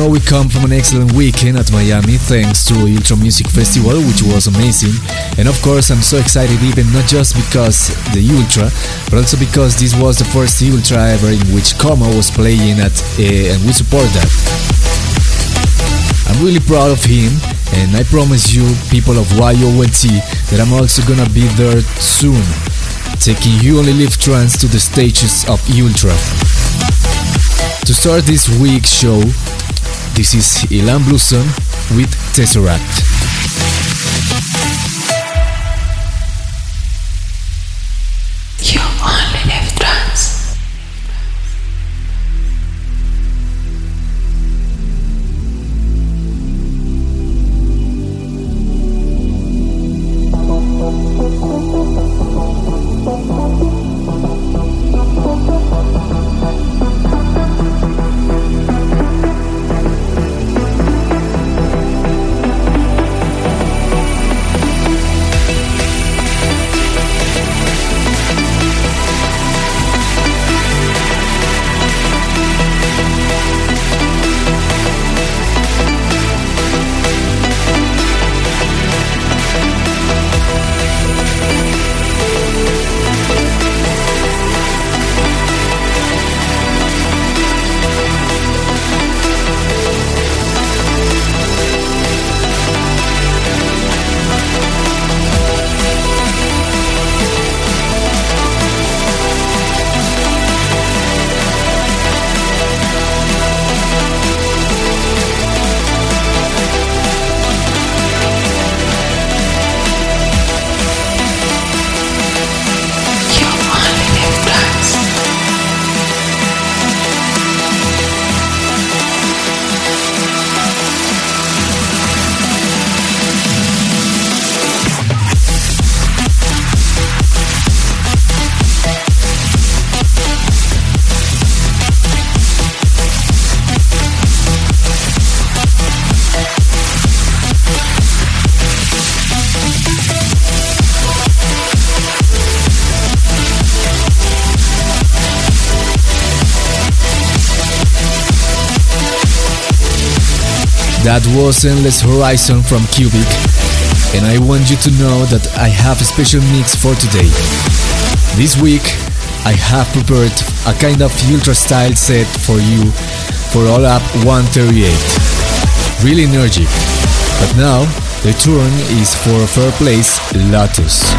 know we come from an excellent weekend at Miami thanks to Ultra Music Festival, which was amazing. And of course, I'm so excited, even not just because the Ultra, but also because this was the first Ultra ever in which Coma was playing at, uh, and we support that. I'm really proud of him, and I promise you, people of YOLT, that I'm also gonna be there soon, taking You Only Live Trance to the stages of Ultra. To start this week's show, this is Ilan Bluestone with Tesseract. Was Endless Horizon from Cubic, and I want you to know that I have a special mix for today. This week, I have prepared a kind of ultra style set for you for All Up 138. Really energetic. But now, the turn is for Fair Place Lotus.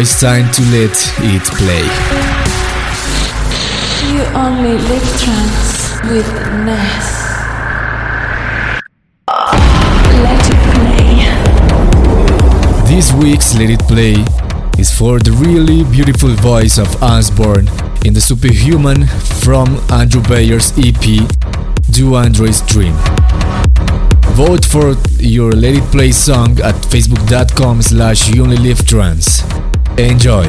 It's time to let it play. You only live trance with Ness. This week's Let It Play is for the really beautiful voice of Osborne in the Superhuman from Andrew Bayer's EP Do Android's Dream. Vote for your Let It Play song at facebook.com slash you only live trance. Enjoy.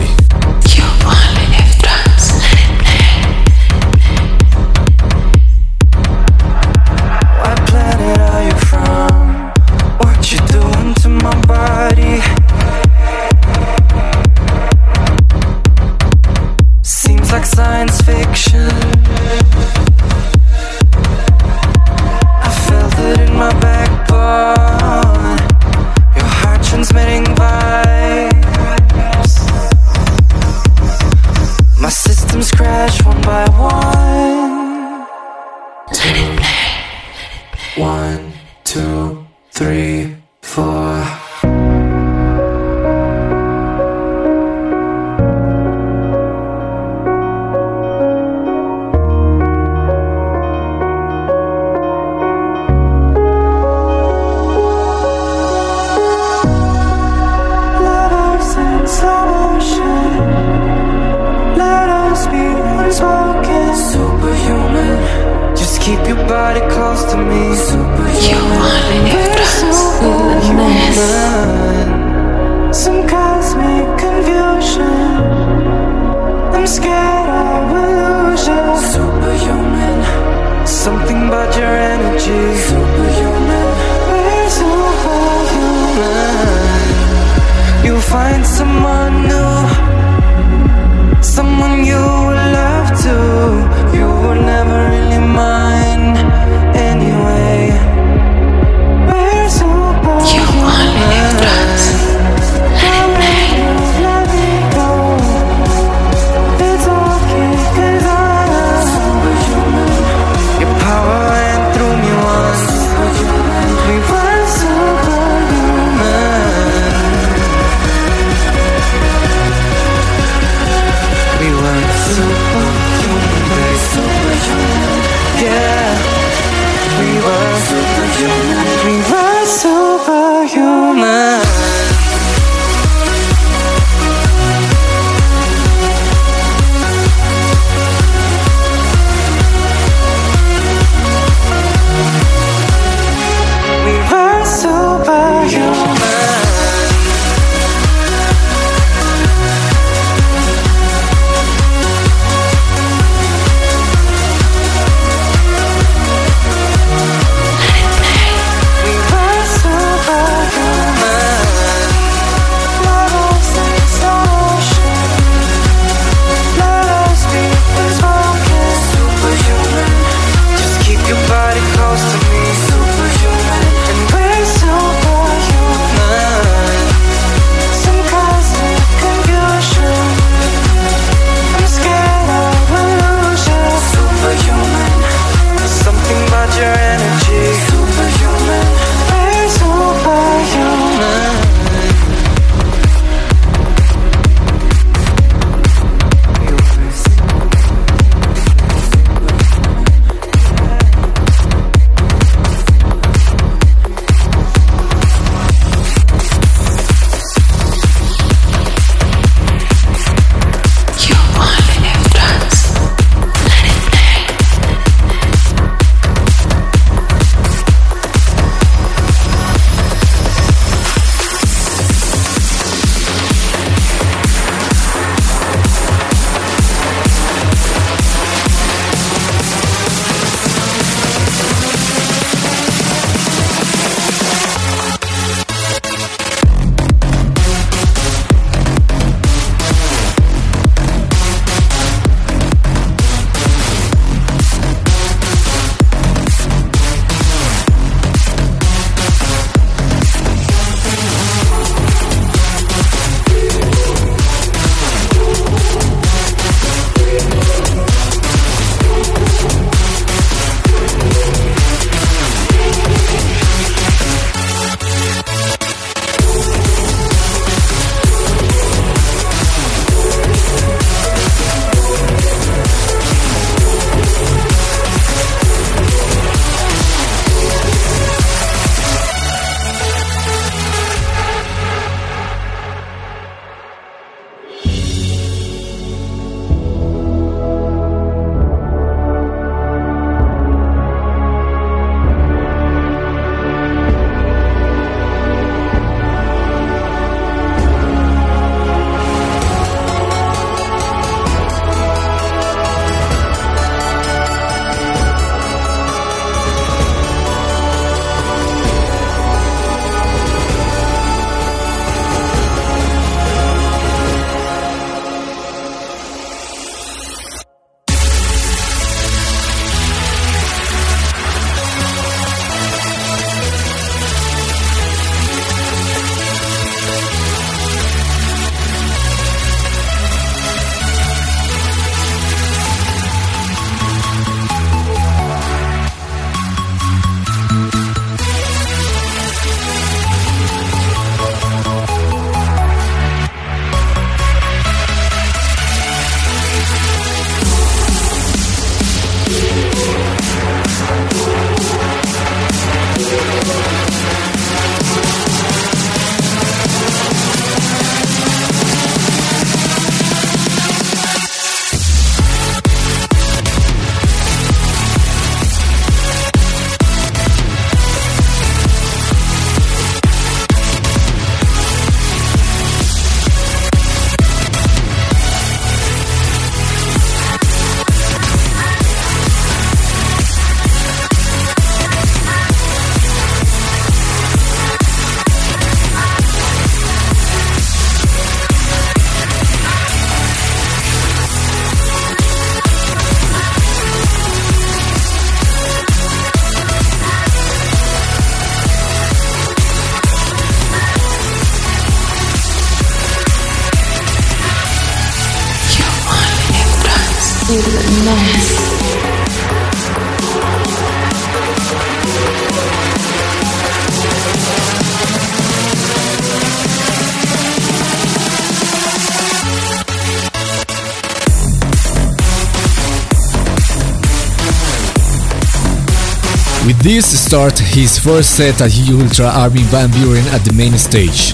With this start his first set at Ultra Armin van Buuren at the main stage.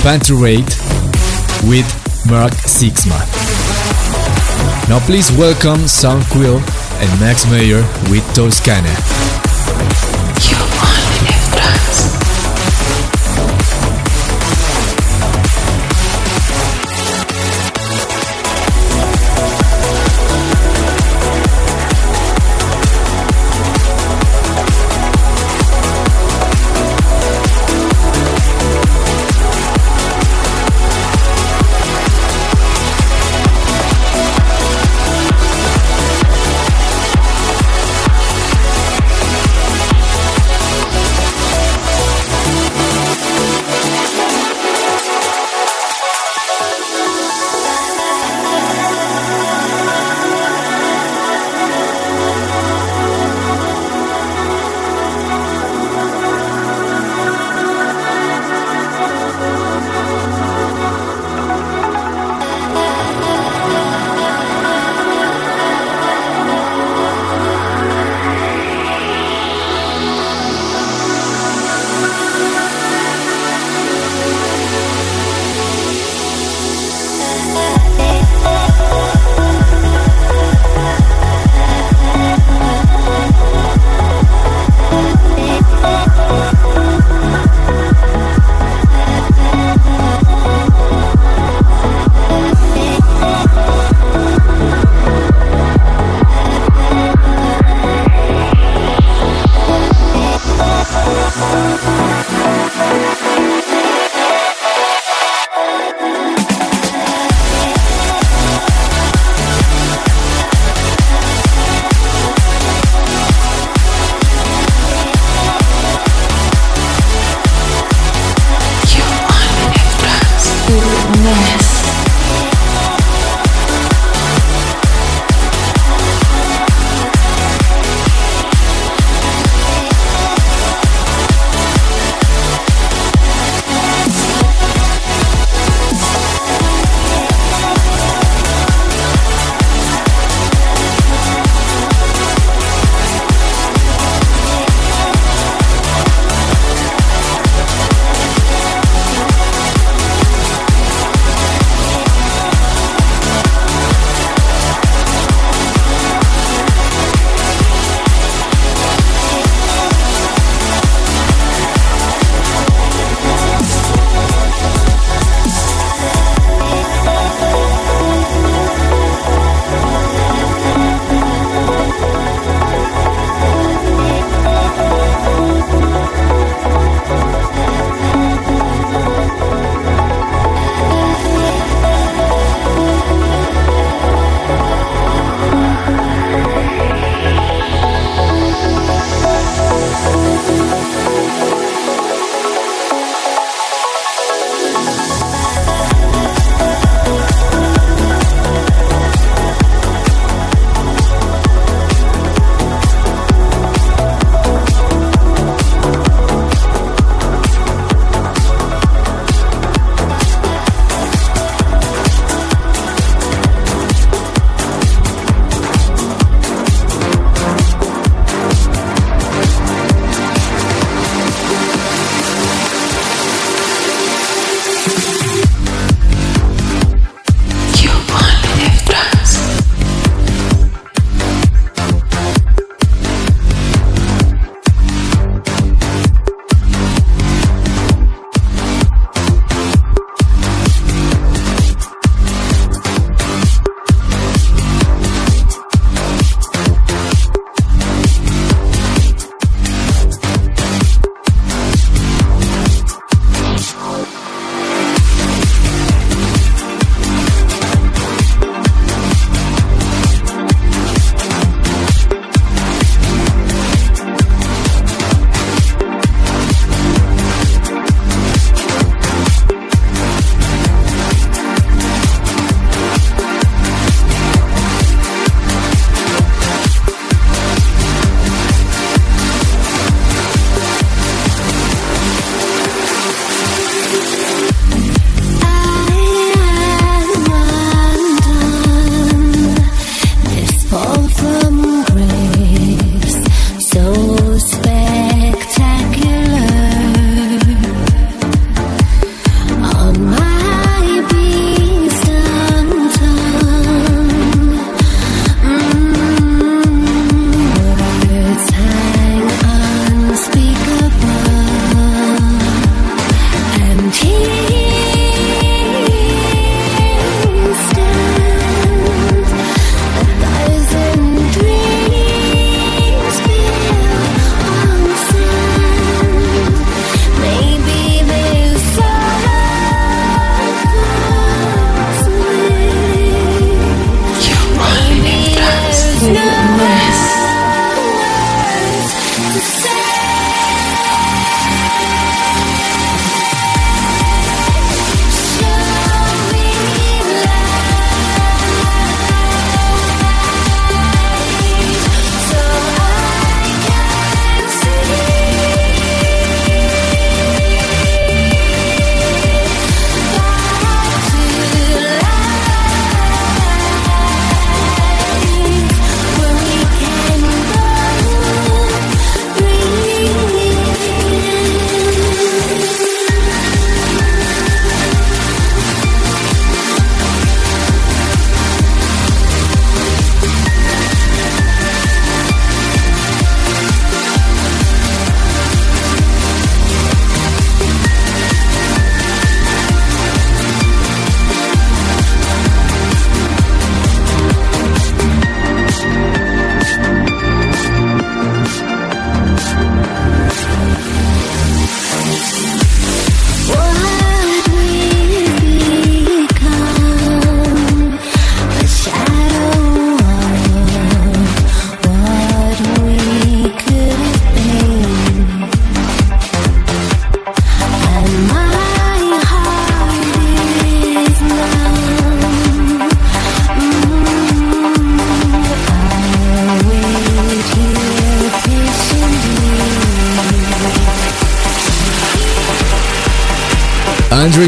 Panta Rhei with Mark Sixma. Now please welcome Sam Quill and Max Mayer with Toscana.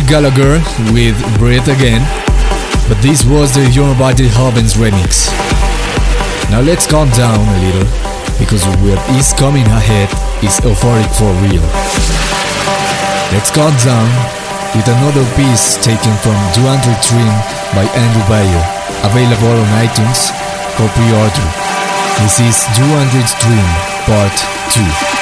Gallagher with Breathe Again, but this was the Body Hovens remix. Now let's calm down a little, because what is coming ahead is euphoric for real. Let's calm down with another piece taken from 200 Dream by Andrew Bayer, available on iTunes for pre-order. This is 200 Dream Part 2.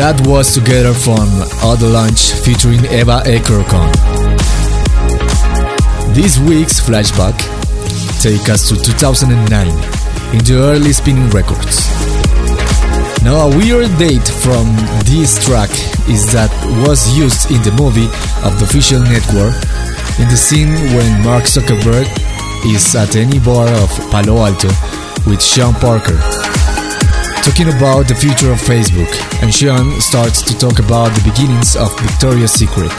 That was Together from Launch featuring Eva Ekerkon. This week's flashback take us to 2009 in the early spinning records. Now a weird date from this track is that was used in the movie of the official network in the scene when Mark Zuckerberg is at any bar of Palo Alto with Sean Parker talking about the future of Facebook, and Sean starts to talk about the beginnings of Victoria's Secret.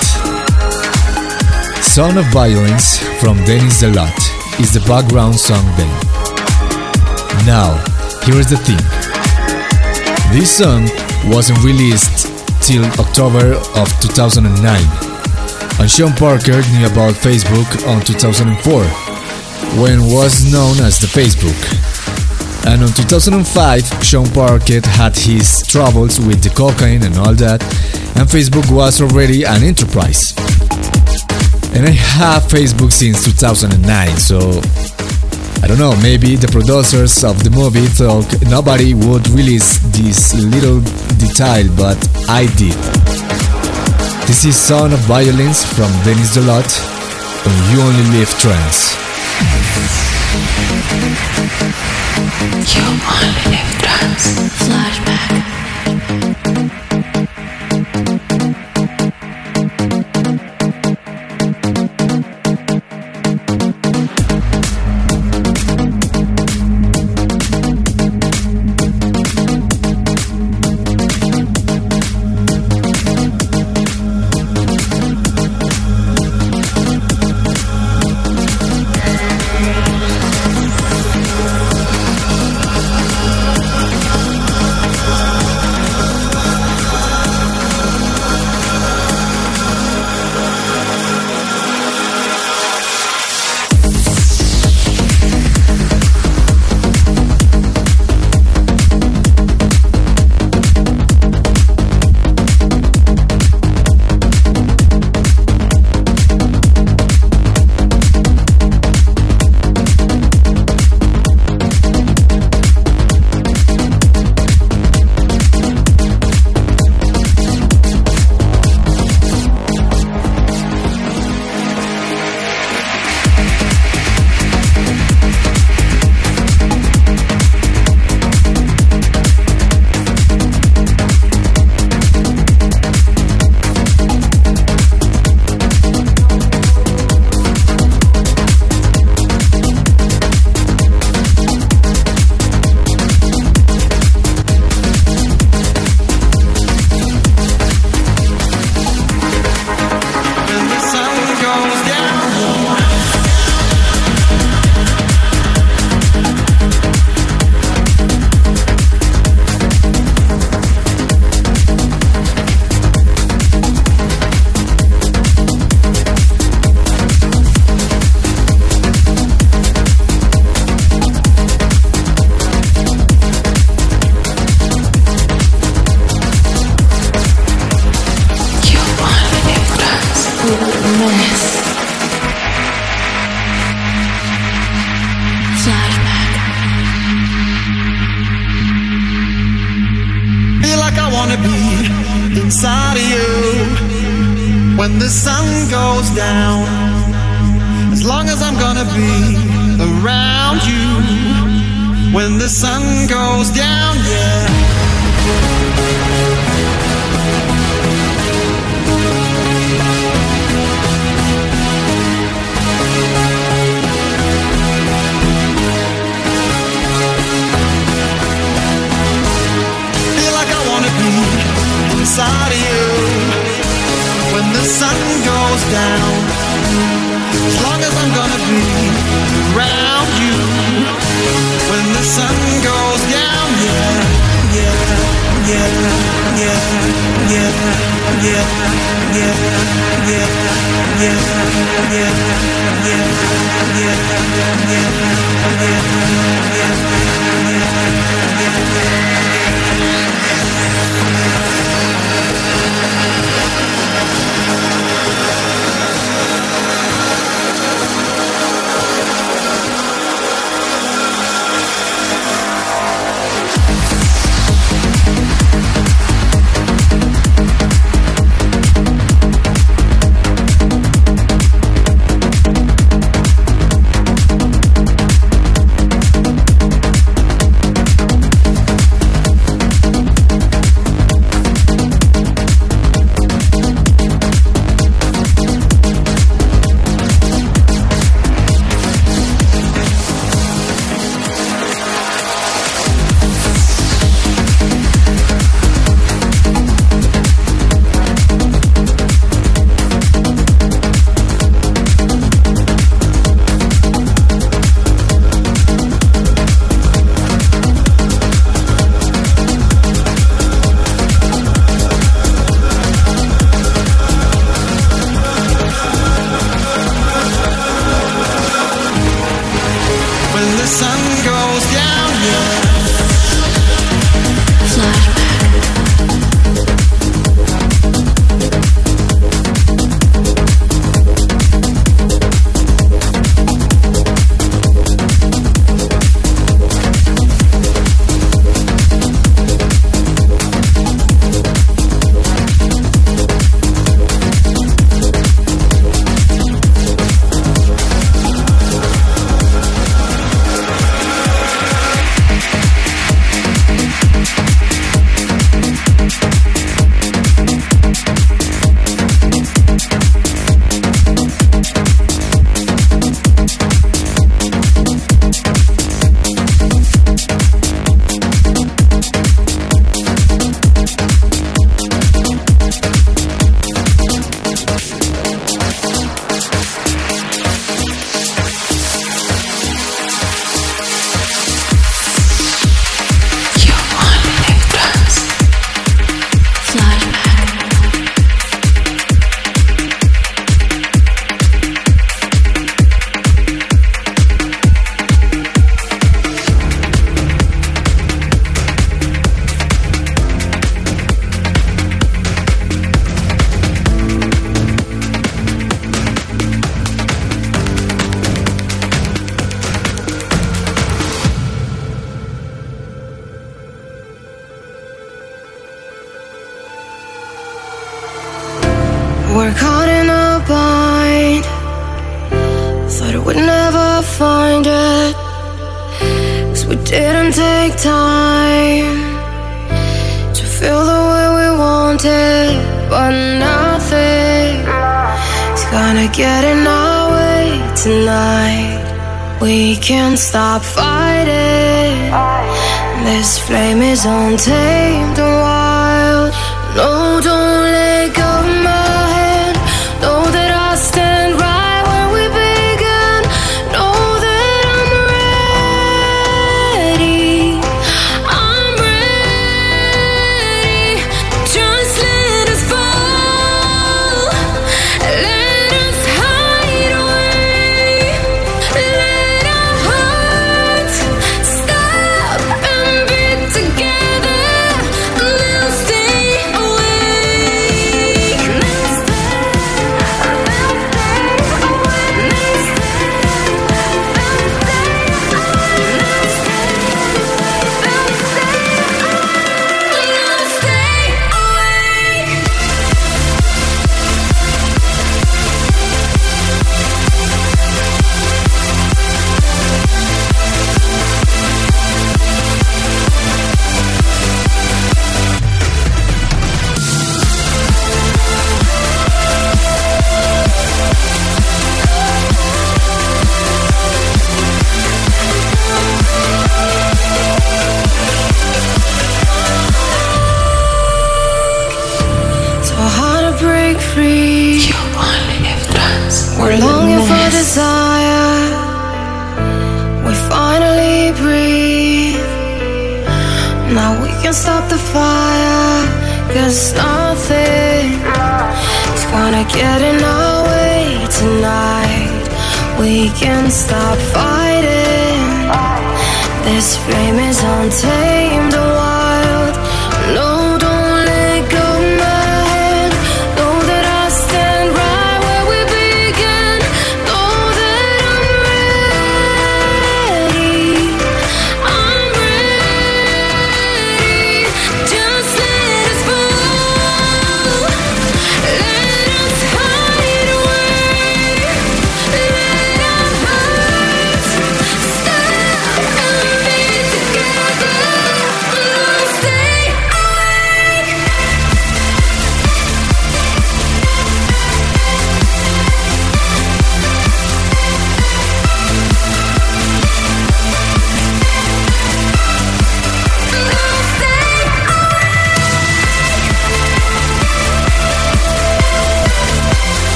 Son of Violence from Dennis DeLotte is the background song then. Now, here's the thing. This song wasn't released till October of 2009, and Sean Parker knew about Facebook on 2004, when was known as the Facebook. And in 2005, Sean Parker had his troubles with the cocaine and all that, and Facebook was already an enterprise. And I have Facebook since 2009, so I don't know, maybe the producers of the movie thought nobody would release this little detail, but I did. This is Son of Violence from Dennis DeLotte on You Only Live Trance. You only live trance. Flashback.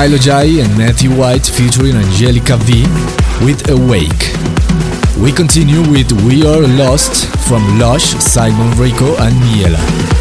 Kyle Jai and Matthew White featuring Angelica V with Awake. We continue with We Are Lost from Lush, Simon Rico and Miella.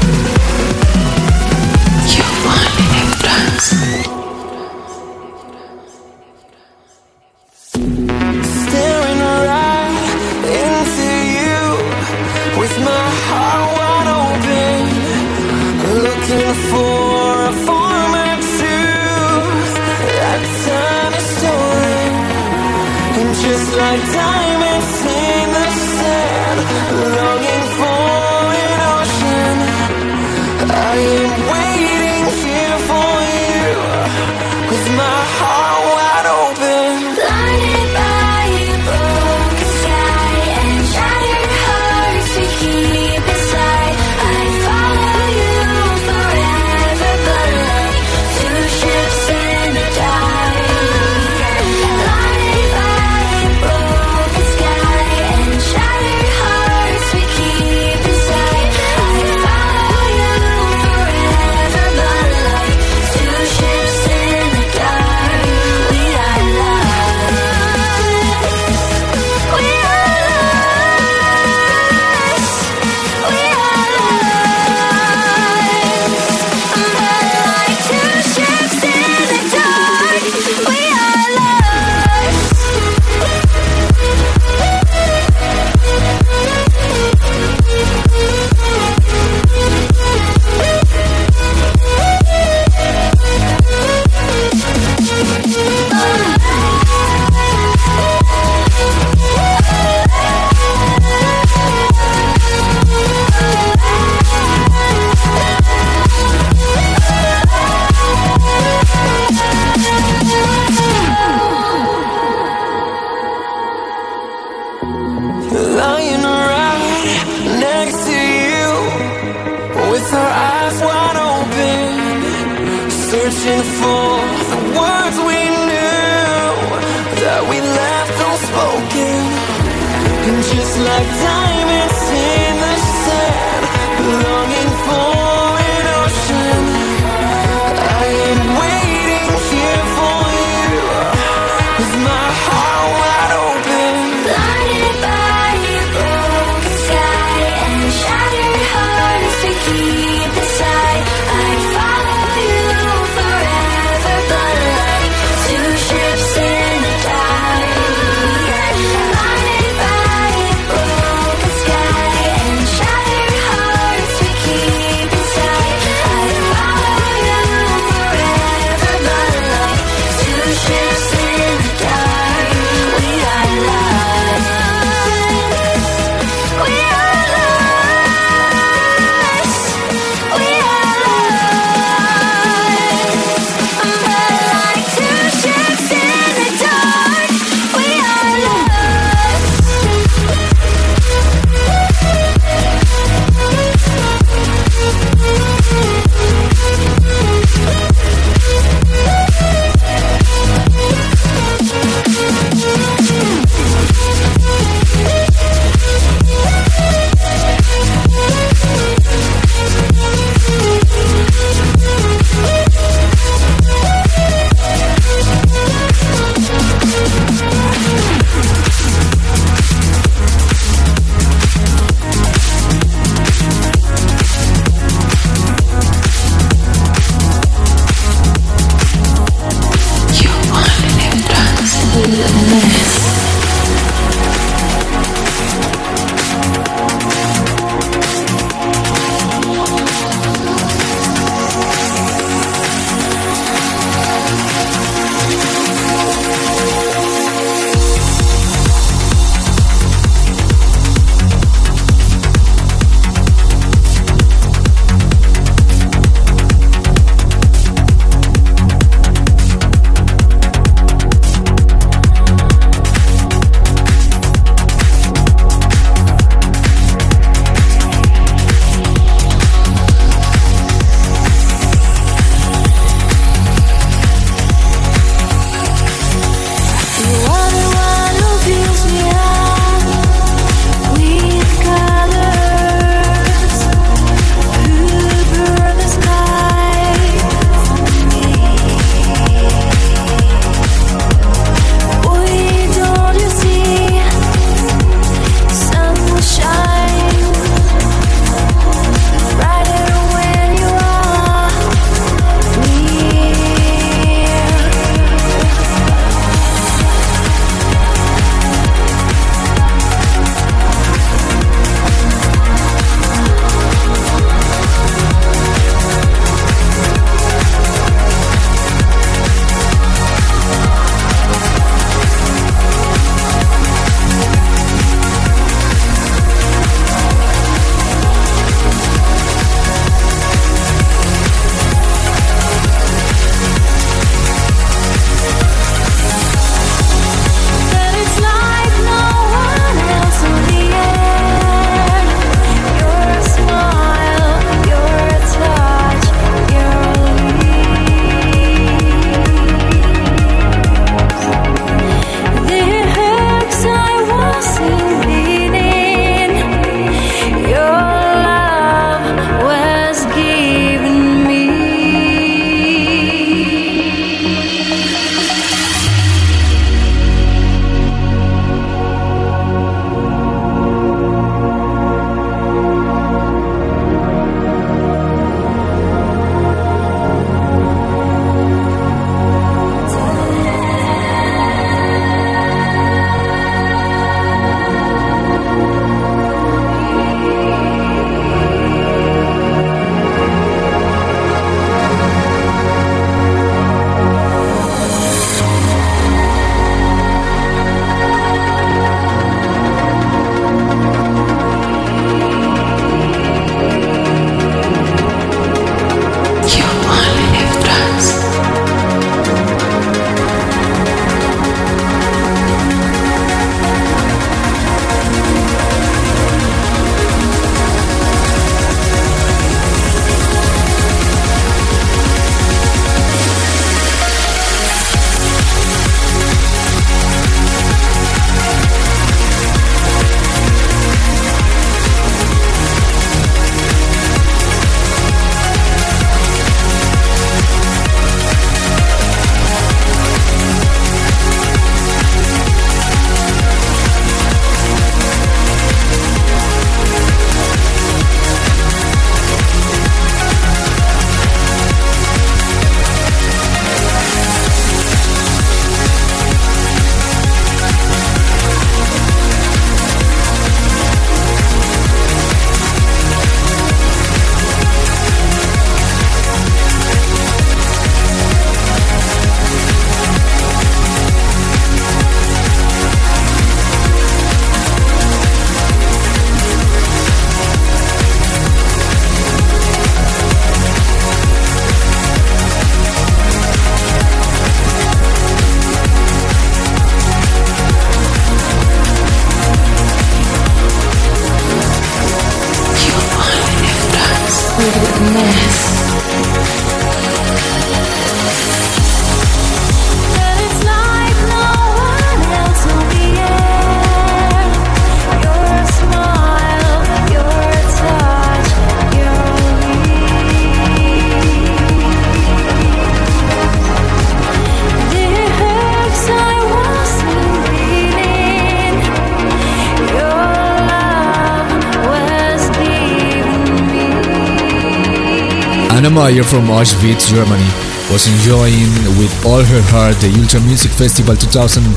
Meyer from Auschwitz, Germany, was enjoying with all her heart the Ultra Music Festival 2015,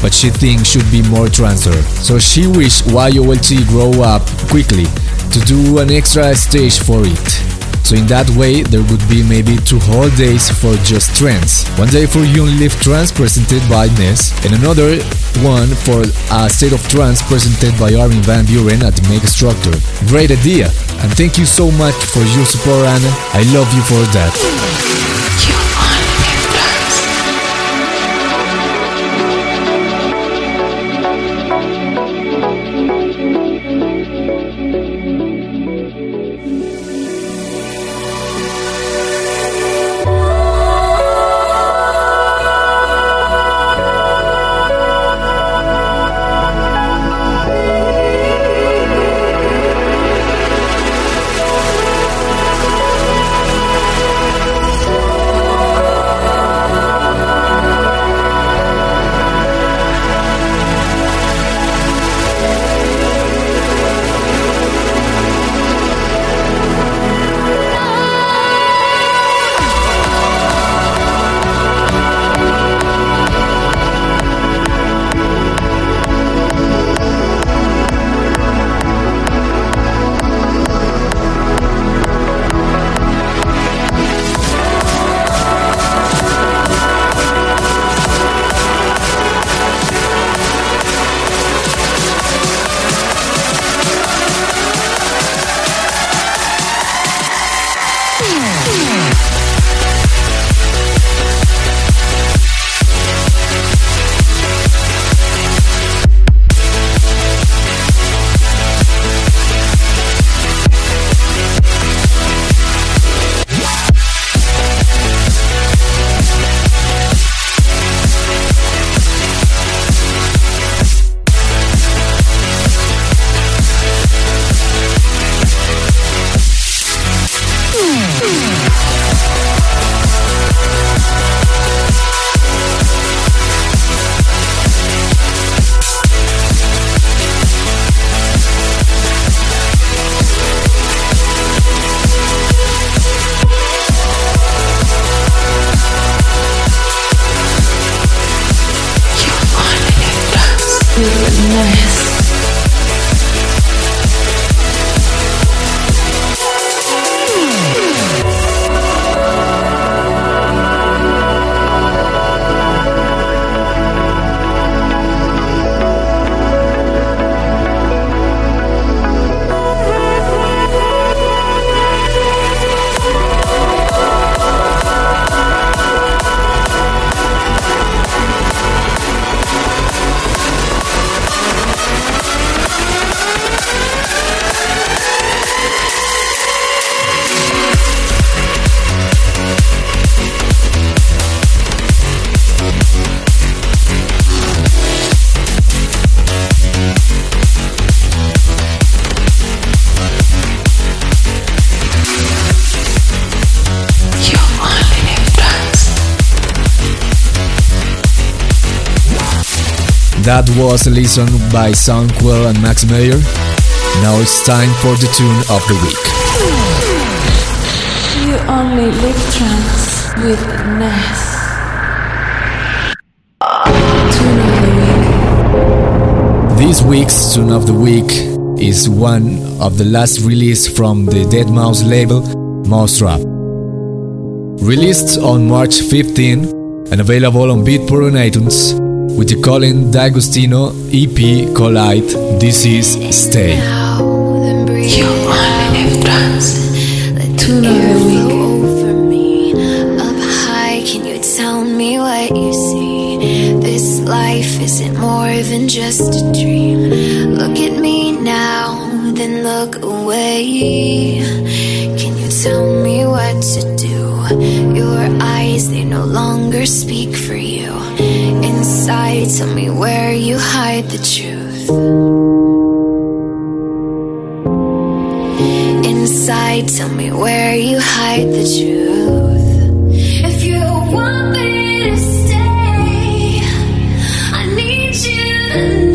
but she thinks should be more transfer. So she wished YOLT grow up quickly to do an extra stage for it. So in that way, there would be maybe two whole days for just trance. One day for Young Live Trance presented by Ness, and another one for a State of Trance presented by Armin van Buuren at Megastructure. Great idea, and thank you so much for your support, Anna. I love you for that. That was a listen by Soundquell and Max Mayer. Now it's time for the tune of the week. You only live trance with Ness. Tune of the week. This week's tune of the week is one of the last release from the Deadmau5 label, mau5trap. Released on March 15 and available on Beatport and iTunes, with the Colleen D'Agostino EP Collide This Is Stay. You only live trance. Tune of the over me. Up high, can you tell me what you see? This life isn't more than just a dream. Look at me now, then look away. Can you tell me what to do? Your eyes, they no longer speak for you. Inside, tell me where you hide the truth. Inside, tell me where you hide the truth. If you want me to stay, I need you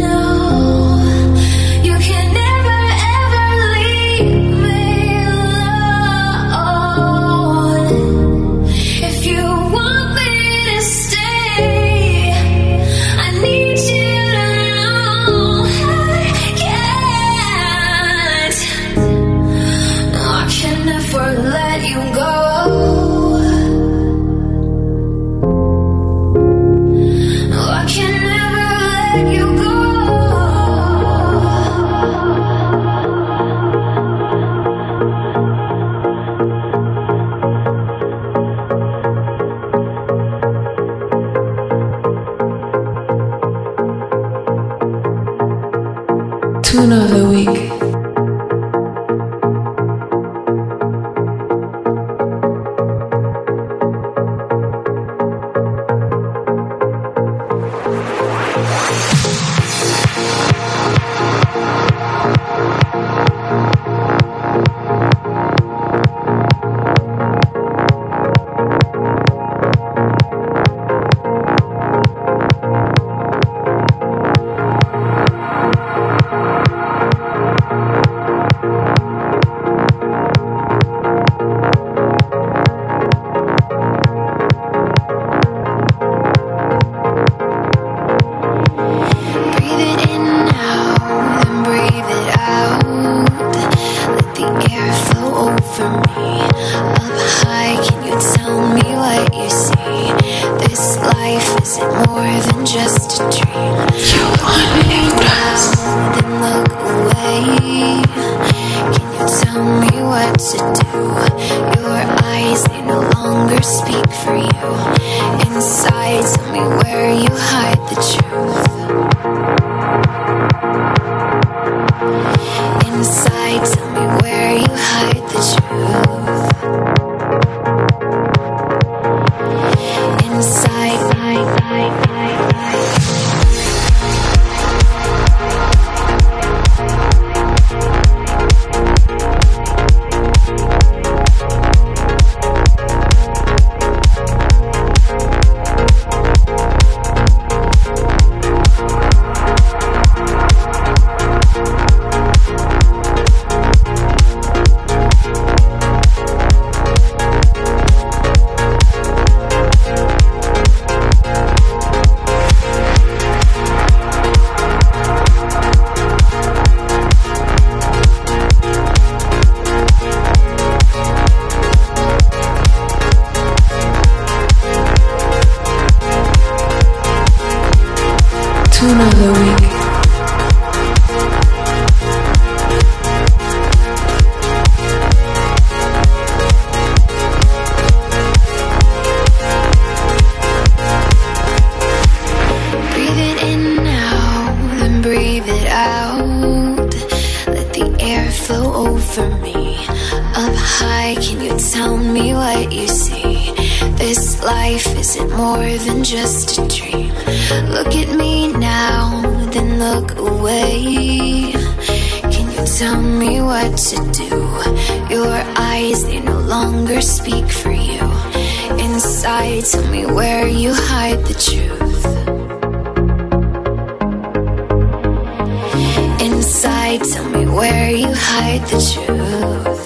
where you hide the truth.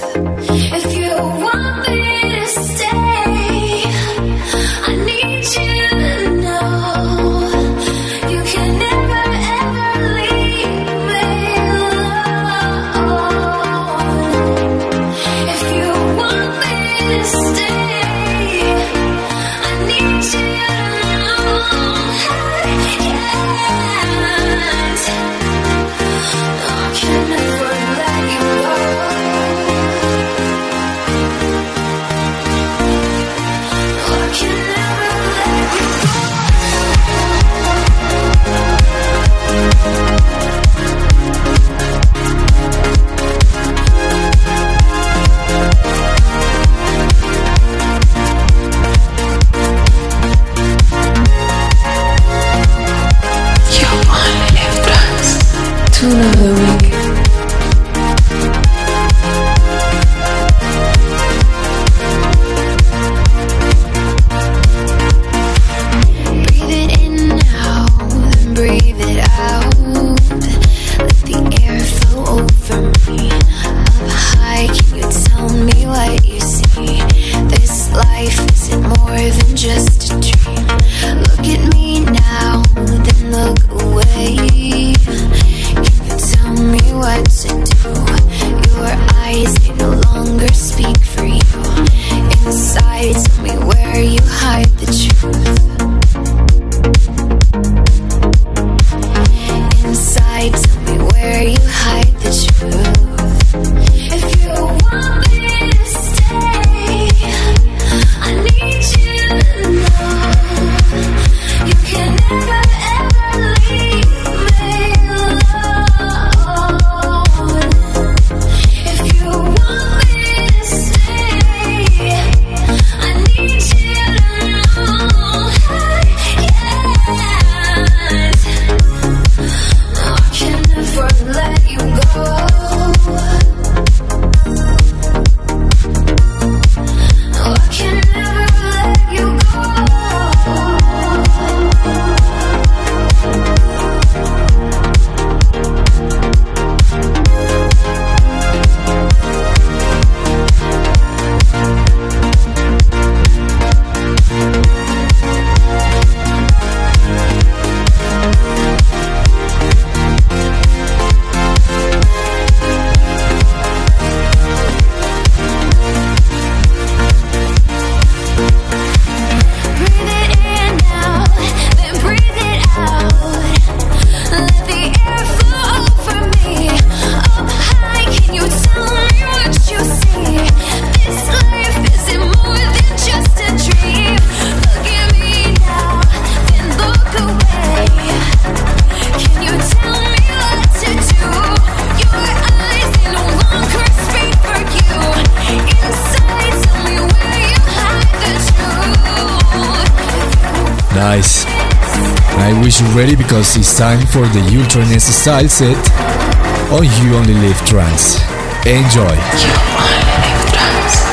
If you because it's time for the Ultra Nest style set on You Only Live Trance. Enjoy. You only live trance.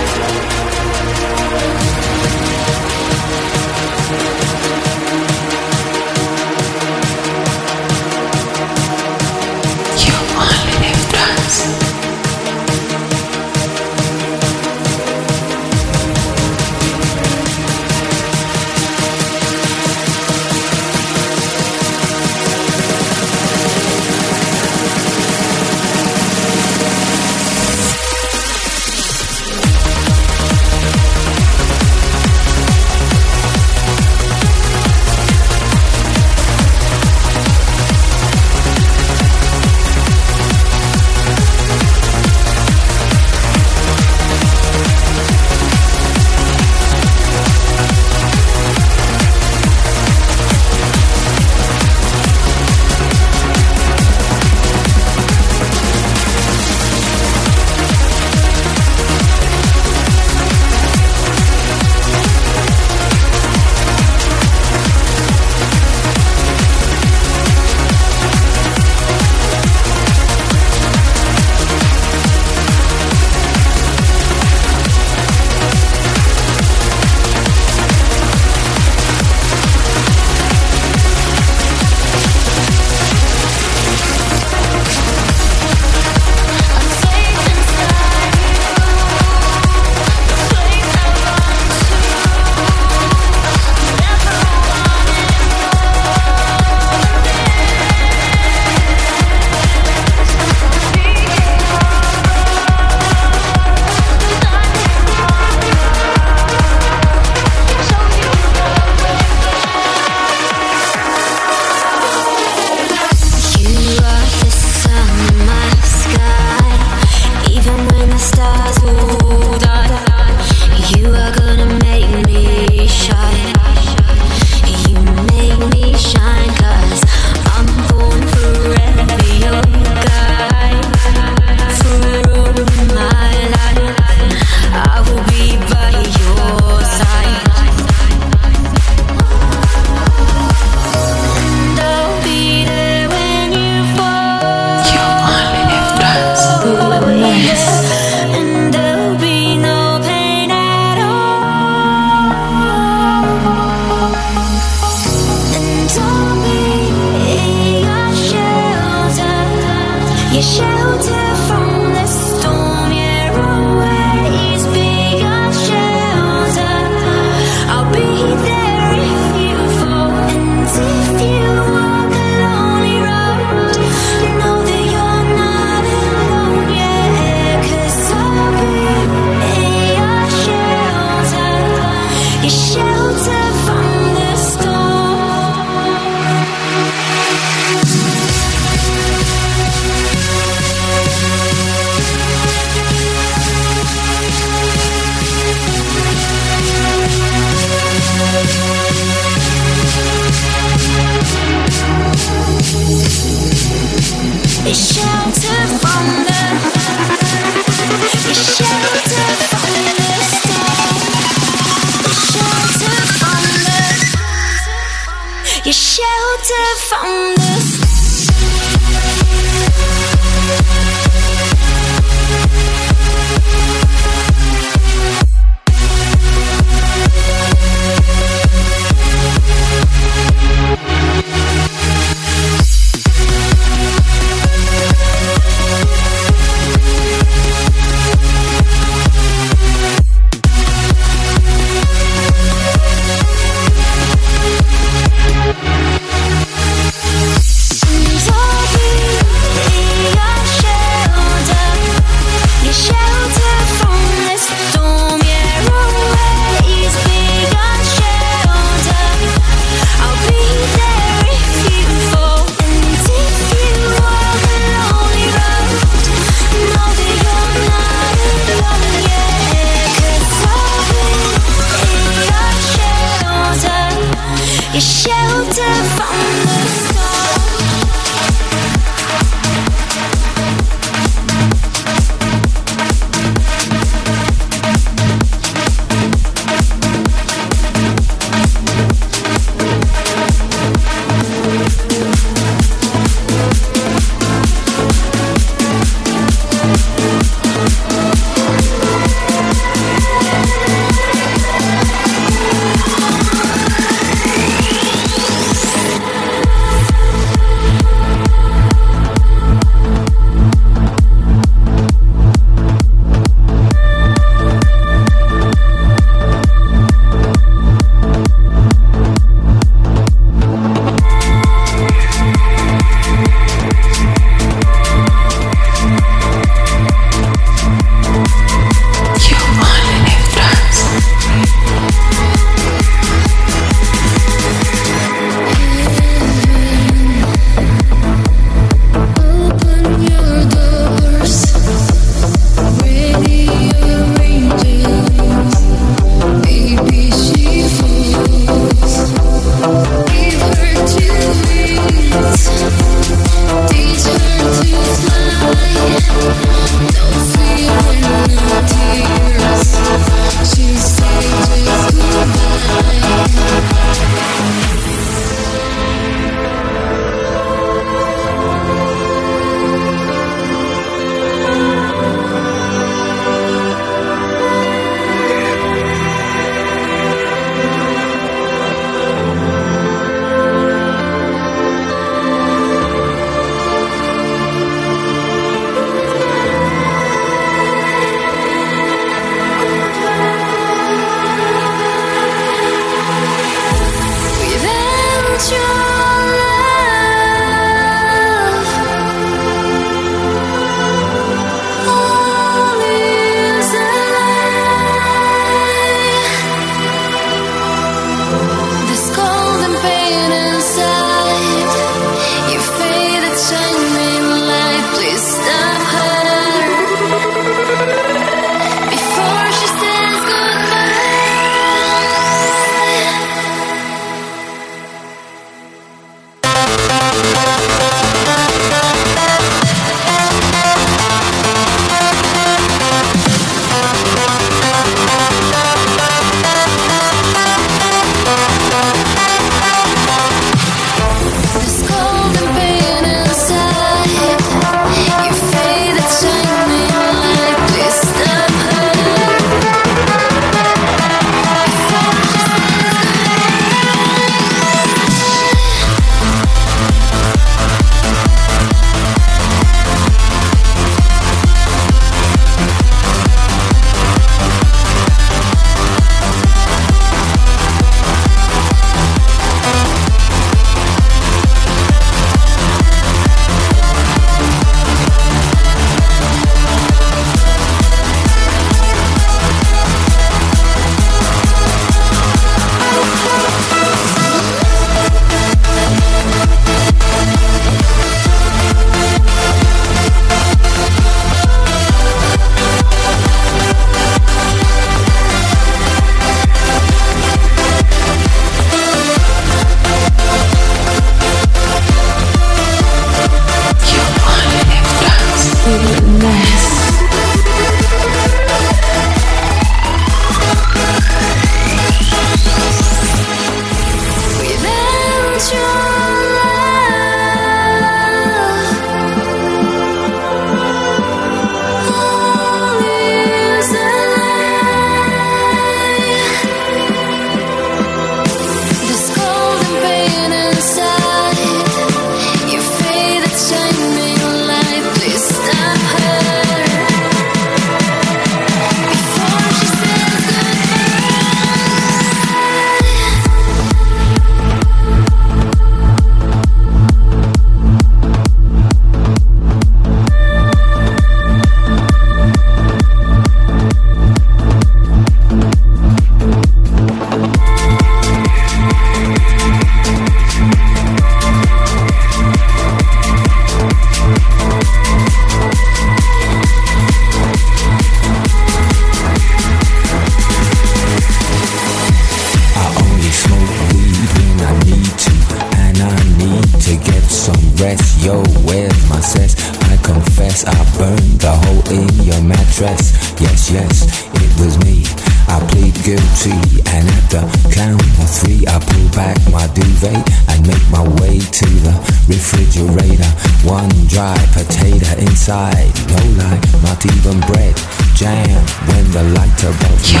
not even bread. Jam when the light above you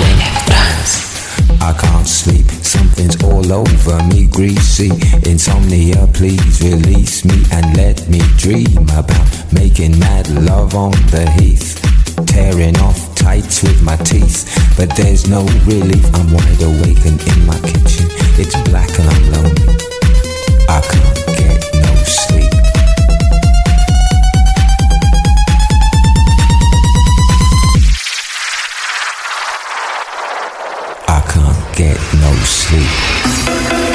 when I can't sleep, something's all over me, greasy. Insomnia, please release me and let me dream about making mad love on the heath. Tearing off tights with my teeth, but there's no relief. I'm wide awake and in my kitchen, it's black and I'm lonely. I can't sleep.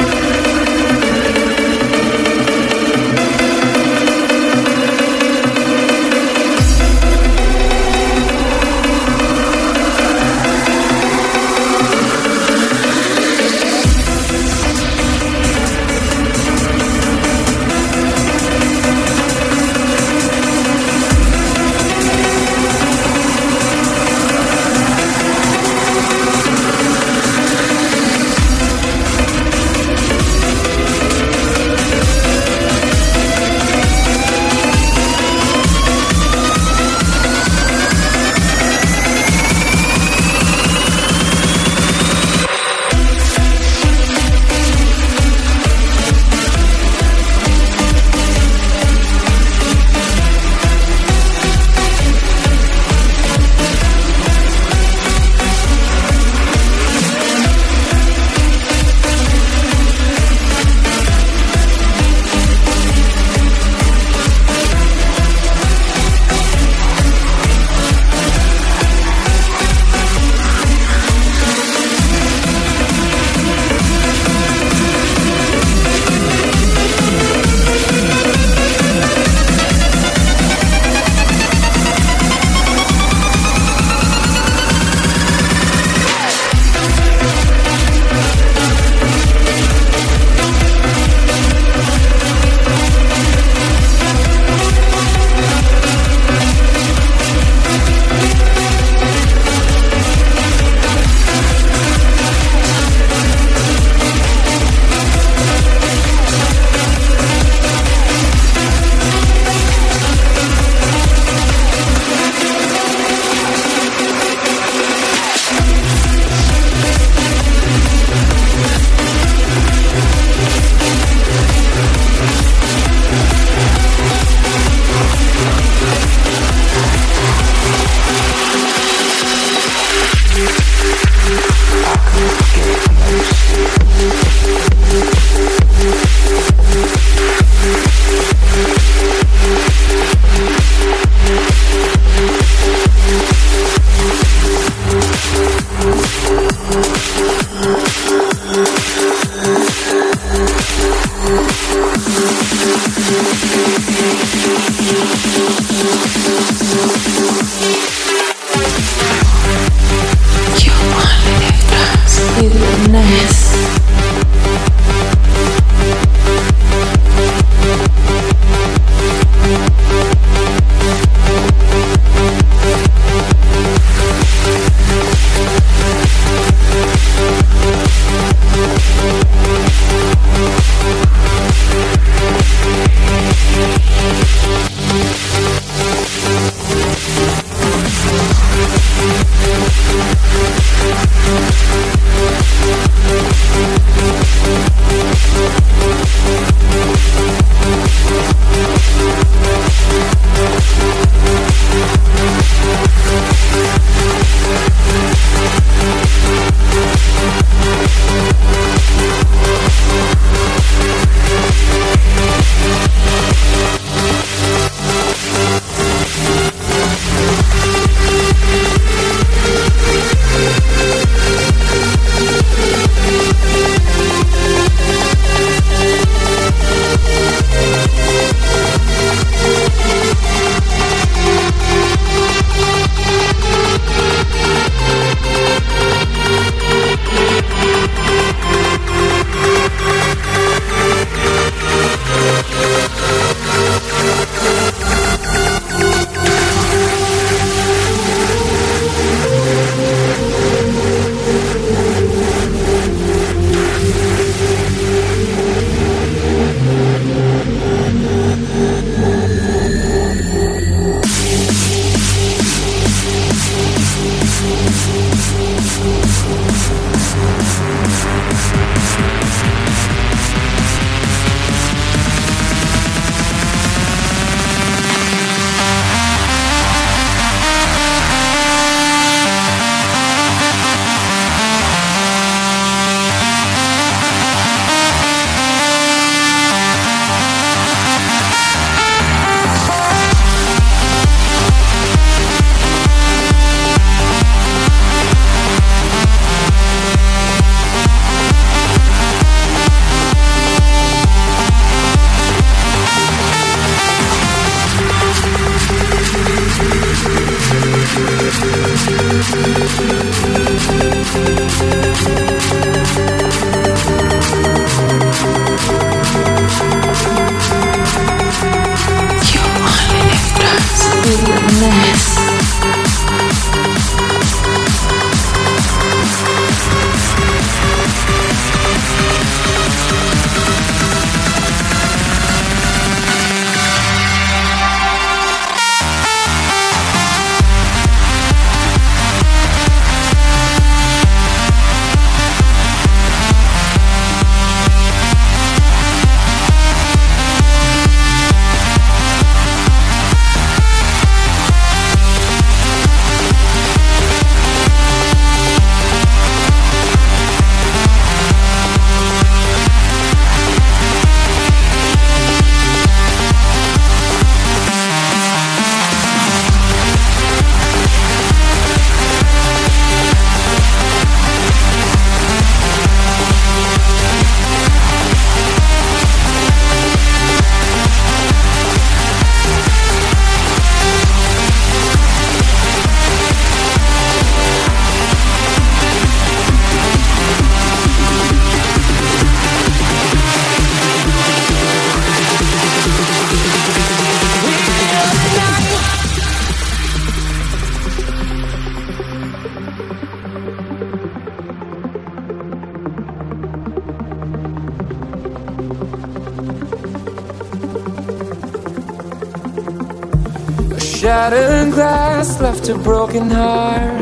just a broken heart.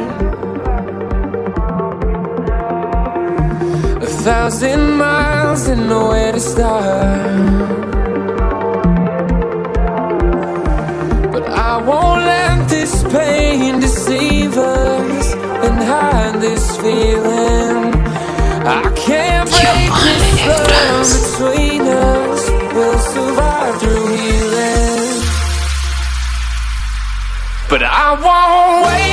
A thousand miles and nowhere to start. But I won't let this pain deceive us and hide this feeling. I can't break this love between us. We'll survive through. but I won't wait.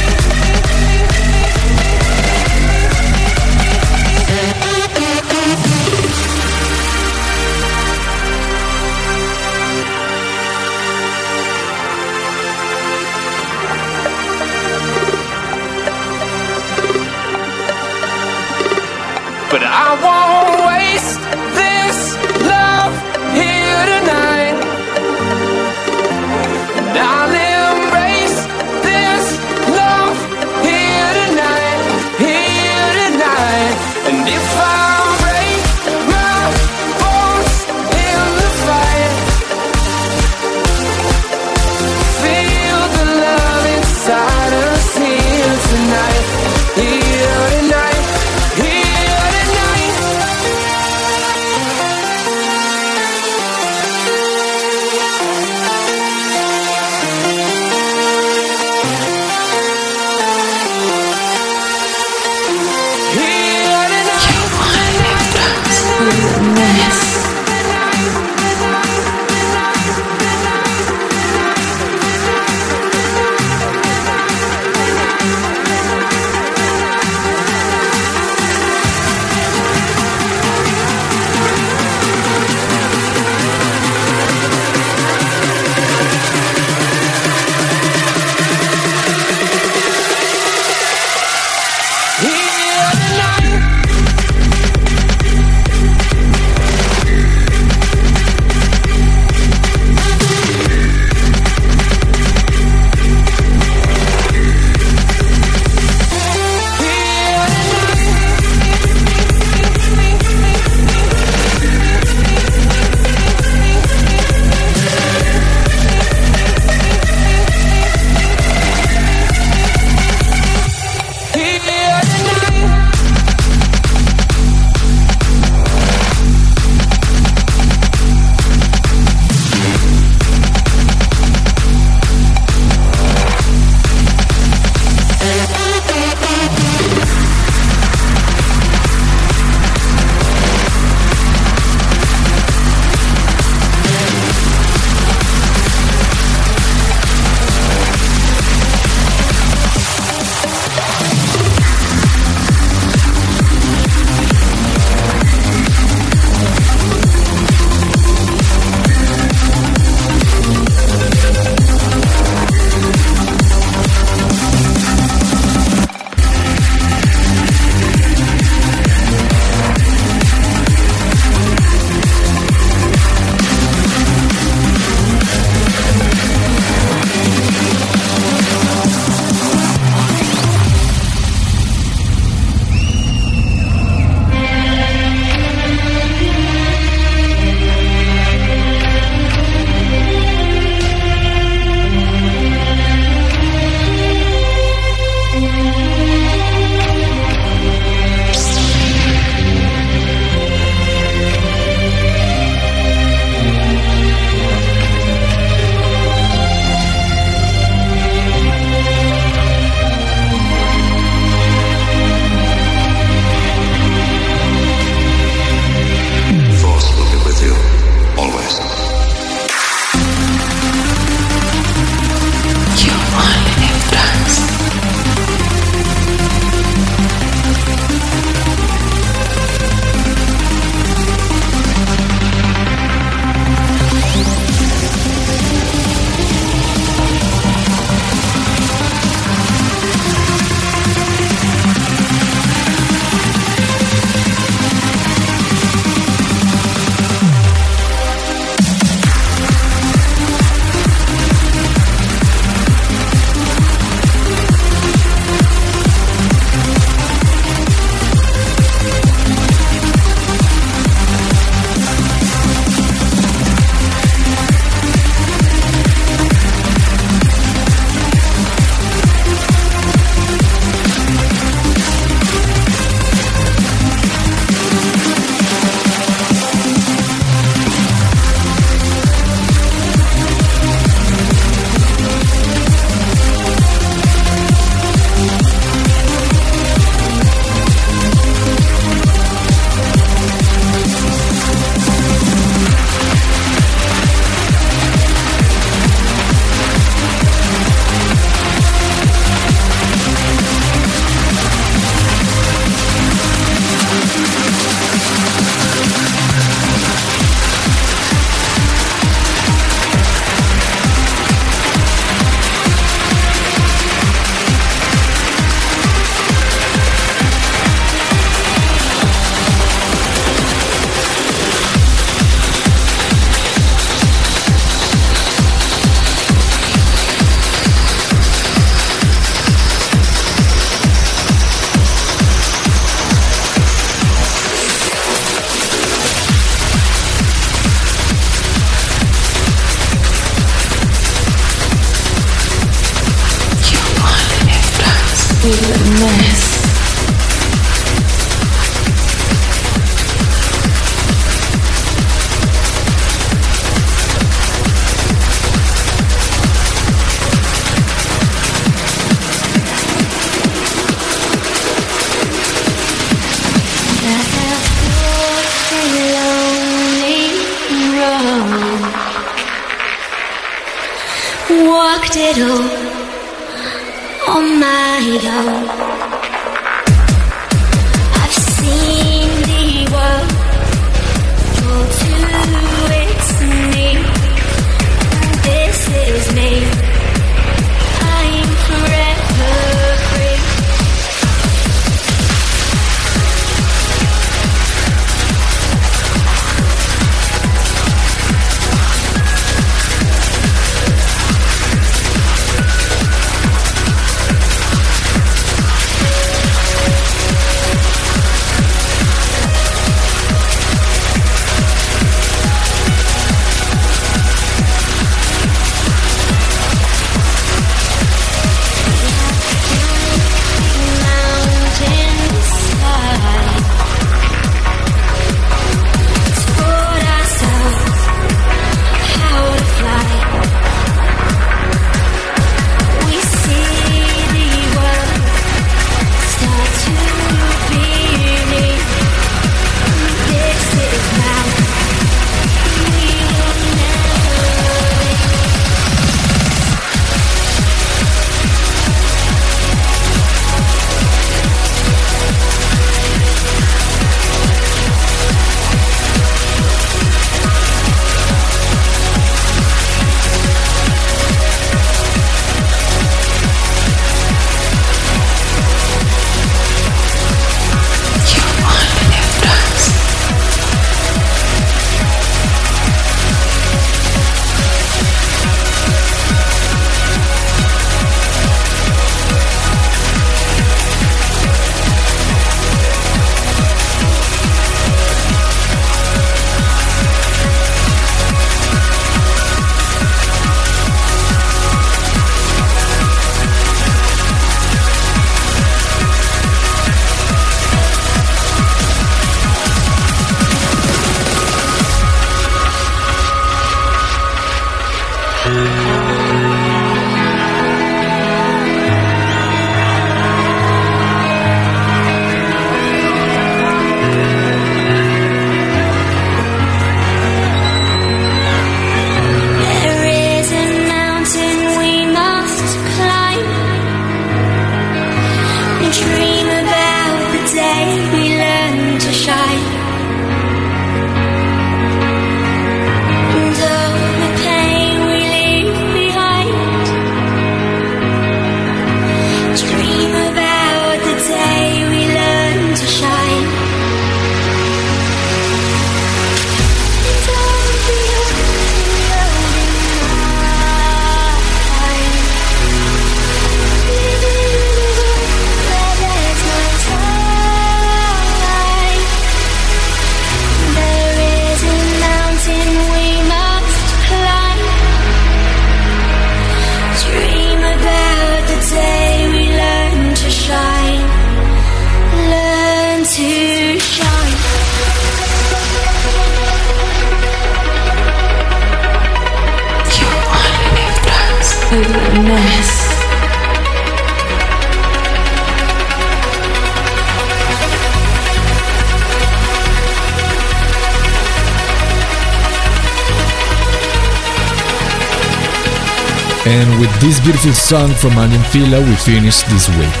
Beautiful song from Aly & Fila, we finish this week.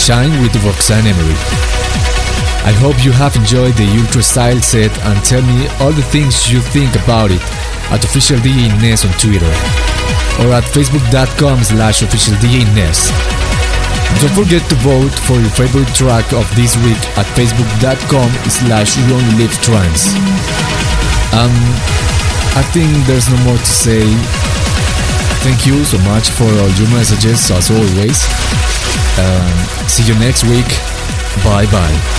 Shine with Roxanne Emery. I hope you have enjoyed the Ultra Style set and tell me all the things you think about it at official DJ Ness on Twitter or at facebook.com slash official DJ Ness. Don't forget to vote for your favorite track of this week at facebook.com slash trance. Um, I think there's no more to say Thank you so much for all your messages as always. Um, see you next week. Bye bye.